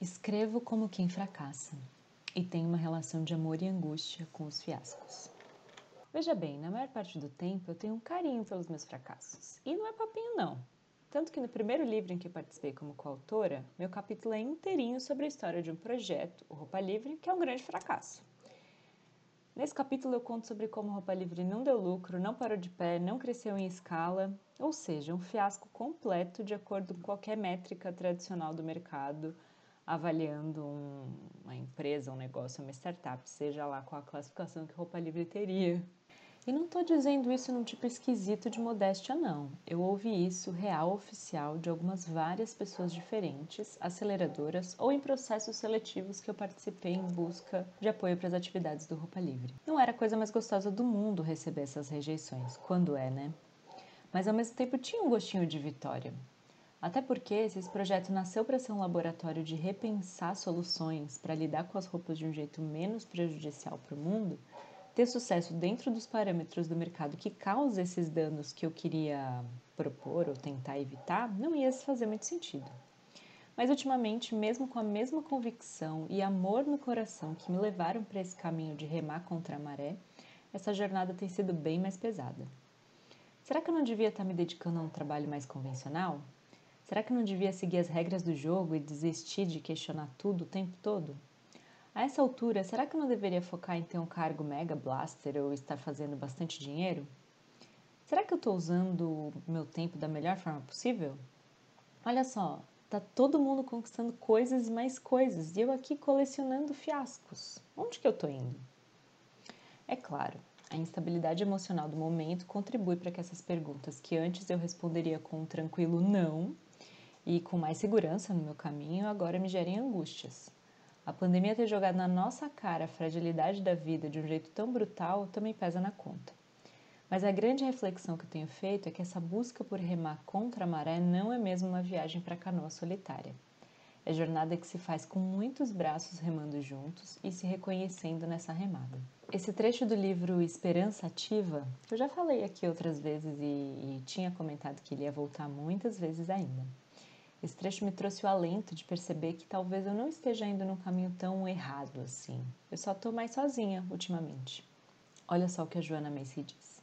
Escrevo como quem fracassa e tenho uma relação de amor e angústia com os fiascos. Veja bem, na maior parte do tempo eu tenho um carinho pelos meus fracassos. E não é papinho, não. Tanto que no primeiro livro em que participei como coautora, meu capítulo é inteirinho sobre a história de um projeto, o Roupa Livre, que é um grande fracasso. Nesse capítulo eu conto sobre como Roupa Livre não deu lucro, não parou de pé, não cresceu em escala, ou seja, um fiasco completo de acordo com qualquer métrica tradicional do mercado, avaliando um, uma empresa, um negócio, uma startup, seja lá qual a classificação que Roupa Livre teria. E não estou dizendo isso num tipo esquisito de modéstia, não. Eu ouvi isso real oficial de algumas várias pessoas diferentes, aceleradoras ou em processos seletivos que eu participei em busca de apoio para as atividades do Roupa Livre. Não era a coisa mais gostosa do mundo receber essas rejeições, quando é, né? Mas ao mesmo tempo tinha um gostinho de vitória. Até porque esse projeto nasceu para ser um laboratório de repensar soluções para lidar com as roupas de um jeito menos prejudicial para o mundo, ter sucesso dentro dos parâmetros do mercado que causa esses danos que eu queria propor ou tentar evitar, não ia fazer muito sentido. Mas ultimamente, mesmo com a mesma convicção e amor no coração que me levaram para esse caminho de remar contra a maré, essa jornada tem sido bem mais pesada. Será que eu não devia estar me dedicando a um trabalho mais convencional? Será que não devia seguir as regras do jogo e desistir de questionar tudo o tempo todo? A essa altura, será que não deveria focar em ter um cargo mega blaster ou estar fazendo bastante dinheiro? Será que eu estou usando o meu tempo da melhor forma possível? Olha só, tá todo mundo conquistando coisas e mais coisas e eu aqui colecionando fiascos. Onde que eu estou indo? É claro, a instabilidade emocional do momento contribui para que essas perguntas que antes eu responderia com um tranquilo não e com mais segurança no meu caminho, agora me gerem angústias. A pandemia ter jogado na nossa cara a fragilidade da vida de um jeito tão brutal também pesa na conta. Mas a grande reflexão que eu tenho feito é que essa busca por remar contra a maré não é mesmo uma viagem para canoa solitária. É jornada que se faz com muitos braços remando juntos e se reconhecendo nessa remada. Esse trecho do livro Esperança Ativa, eu já falei aqui outras vezes e, e tinha comentado que ele ia voltar muitas vezes ainda. Esse trecho me trouxe o alento de perceber que talvez eu não esteja indo num caminho tão errado assim. Eu só estou mais sozinha ultimamente. Olha só o que a Joana Macy diz.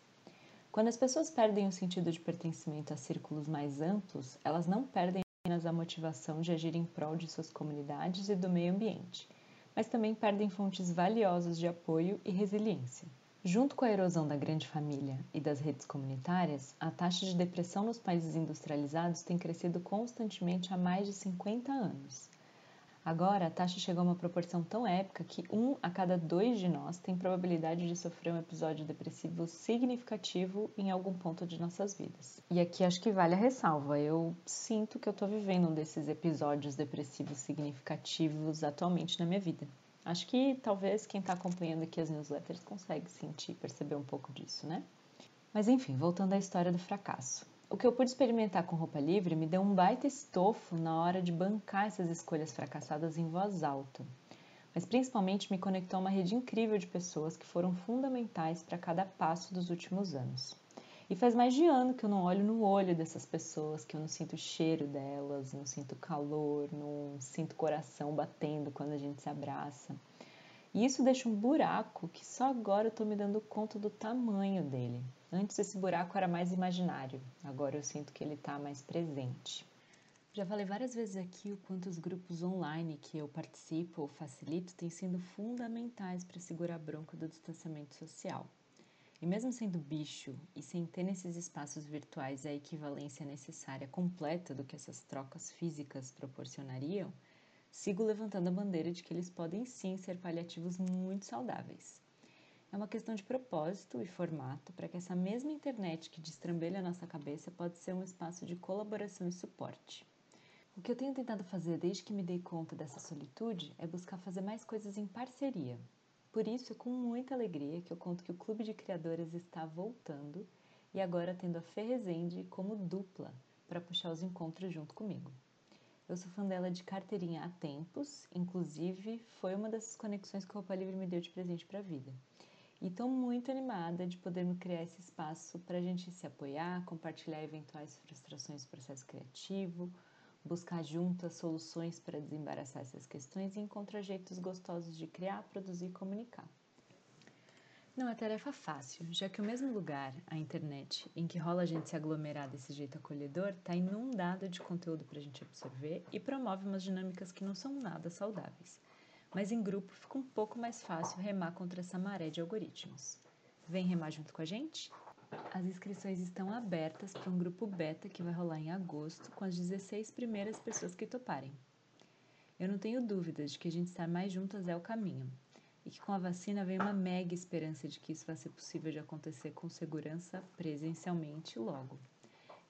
Quando as pessoas perdem o sentido de pertencimento a círculos mais amplos, elas não perdem apenas a motivação de agir em prol de suas comunidades e do meio ambiente, mas também perdem fontes valiosas de apoio e resiliência. Junto com a erosão da grande família e das redes comunitárias, a taxa de depressão nos países industrializados tem crescido constantemente há mais de 50 anos. Agora, a taxa chegou a uma proporção tão épica que um a cada dois de nós tem probabilidade de sofrer um episódio depressivo significativo em algum ponto de nossas vidas. E aqui acho que vale a ressalva. Eu sinto que eu estou vivendo um desses episódios depressivos significativos atualmente na minha vida. Acho que talvez quem está acompanhando aqui as newsletters consegue sentir, perceber um pouco disso, né? Mas enfim, voltando à história do fracasso. O que eu pude experimentar com roupa livre me deu um baita estofo na hora de bancar essas escolhas fracassadas em voz alta. Mas principalmente me conectou a uma rede incrível de pessoas que foram fundamentais para cada passo dos últimos anos. E faz mais de ano que eu não olho no olho dessas pessoas, que eu não sinto o cheiro delas, não sinto calor, não sinto coração batendo quando a gente se abraça. E isso deixa um buraco que só agora eu estou me dando conta do tamanho dele. Antes esse buraco era mais imaginário, agora eu sinto que ele está mais presente. Já falei várias vezes aqui o quanto os grupos online que eu participo ou facilito têm sido fundamentais para segurar a bronca do distanciamento social. E mesmo sendo bicho e sem ter nesses espaços virtuais a equivalência necessária completa do que essas trocas físicas proporcionariam, sigo levantando a bandeira de que eles podem sim ser paliativos muito saudáveis. É uma questão de propósito e formato para que essa mesma internet que destrambelha a nossa cabeça pode ser um espaço de colaboração e suporte. O que eu tenho tentado fazer desde que me dei conta dessa solitude é buscar fazer mais coisas em parceria, por isso, é com muita alegria que eu conto que o Clube de Criadoras está voltando e agora tendo a Fê Rezende como dupla para puxar os encontros junto comigo. Eu sou fã dela de carteirinha há tempos, inclusive foi uma dessas conexões que o Roupa Livre me deu de presente para a vida. E estou muito animada de podermos criar esse espaço para a gente se apoiar, compartilhar eventuais frustrações do processo criativo, buscar juntas soluções para desembaraçar essas questões e encontrar jeitos gostosos de criar, produzir e comunicar. Não é tarefa fácil, já que o mesmo lugar, a internet, em que rola a gente se aglomerar desse jeito acolhedor, está inundado de conteúdo para a gente absorver e promove umas dinâmicas que não são nada saudáveis. Mas em grupo fica um pouco mais fácil remar contra essa maré de algoritmos. Vem remar junto com a gente? As inscrições estão abertas para um grupo beta que vai rolar em agosto com as 16 primeiras pessoas que toparem. Eu não tenho dúvidas de que a gente estar mais juntas é o caminho e que com a vacina vem uma mega esperança de que isso vai ser possível de acontecer com segurança presencialmente logo.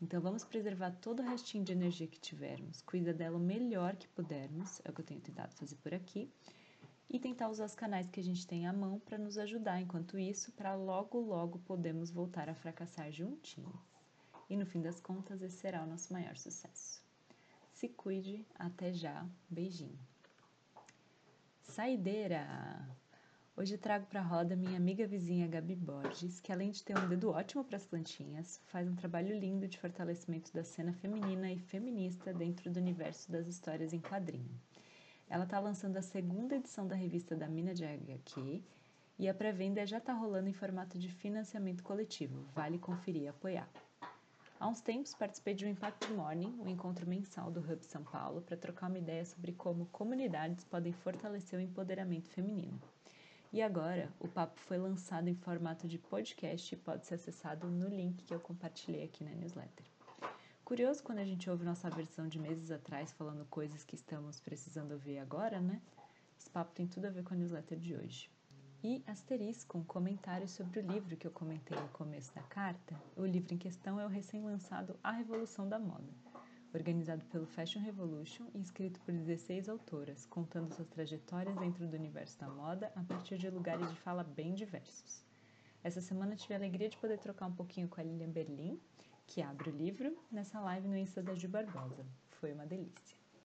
Então vamos preservar todo o restinho de energia que tivermos, cuida dela o melhor que pudermos, é o que eu tenho tentado fazer por aqui, e tentar usar os canais que a gente tem à mão para nos ajudar enquanto isso, para logo logo podemos voltar a fracassar juntinhos. E no fim das contas, esse será o nosso maior sucesso. Se cuide, até já, beijinho. Saideira! Hoje trago para a roda minha amiga vizinha Gabi Borges, que além de ter um dedo ótimo para as plantinhas, faz um trabalho lindo de fortalecimento da cena feminina e feminista dentro do universo das histórias em quadrinho. Ela está lançando a segunda edição da revista da Mina de HQ e a pré-venda já está rolando em formato de financiamento coletivo. Vale conferir e apoiar. Há uns tempos participei de um Impact Morning, um encontro mensal do Hub São Paulo, para trocar uma ideia sobre como comunidades podem fortalecer o empoderamento feminino. E agora, o papo foi lançado em formato de podcast e pode ser acessado no link que eu compartilhei aqui na newsletter. Curioso quando a gente ouve nossa versão de meses atrás falando coisas que estamos precisando ouvir agora, né? Esse papo tem tudo a ver com a newsletter de hoje. E asterisco, um comentário sobre o livro que eu comentei no começo da carta. O livro em questão é o recém-lançado A Revolução da Moda organizado pelo Fashion Revolution e escrito por 16 autoras, contando suas trajetórias dentro do universo da moda a partir de lugares de fala bem diversos. Essa semana tive a alegria de poder trocar um pouquinho com a Lilian Berlin, que abre o livro, nessa live no Insta da Ju Barbosa. Foi uma delícia.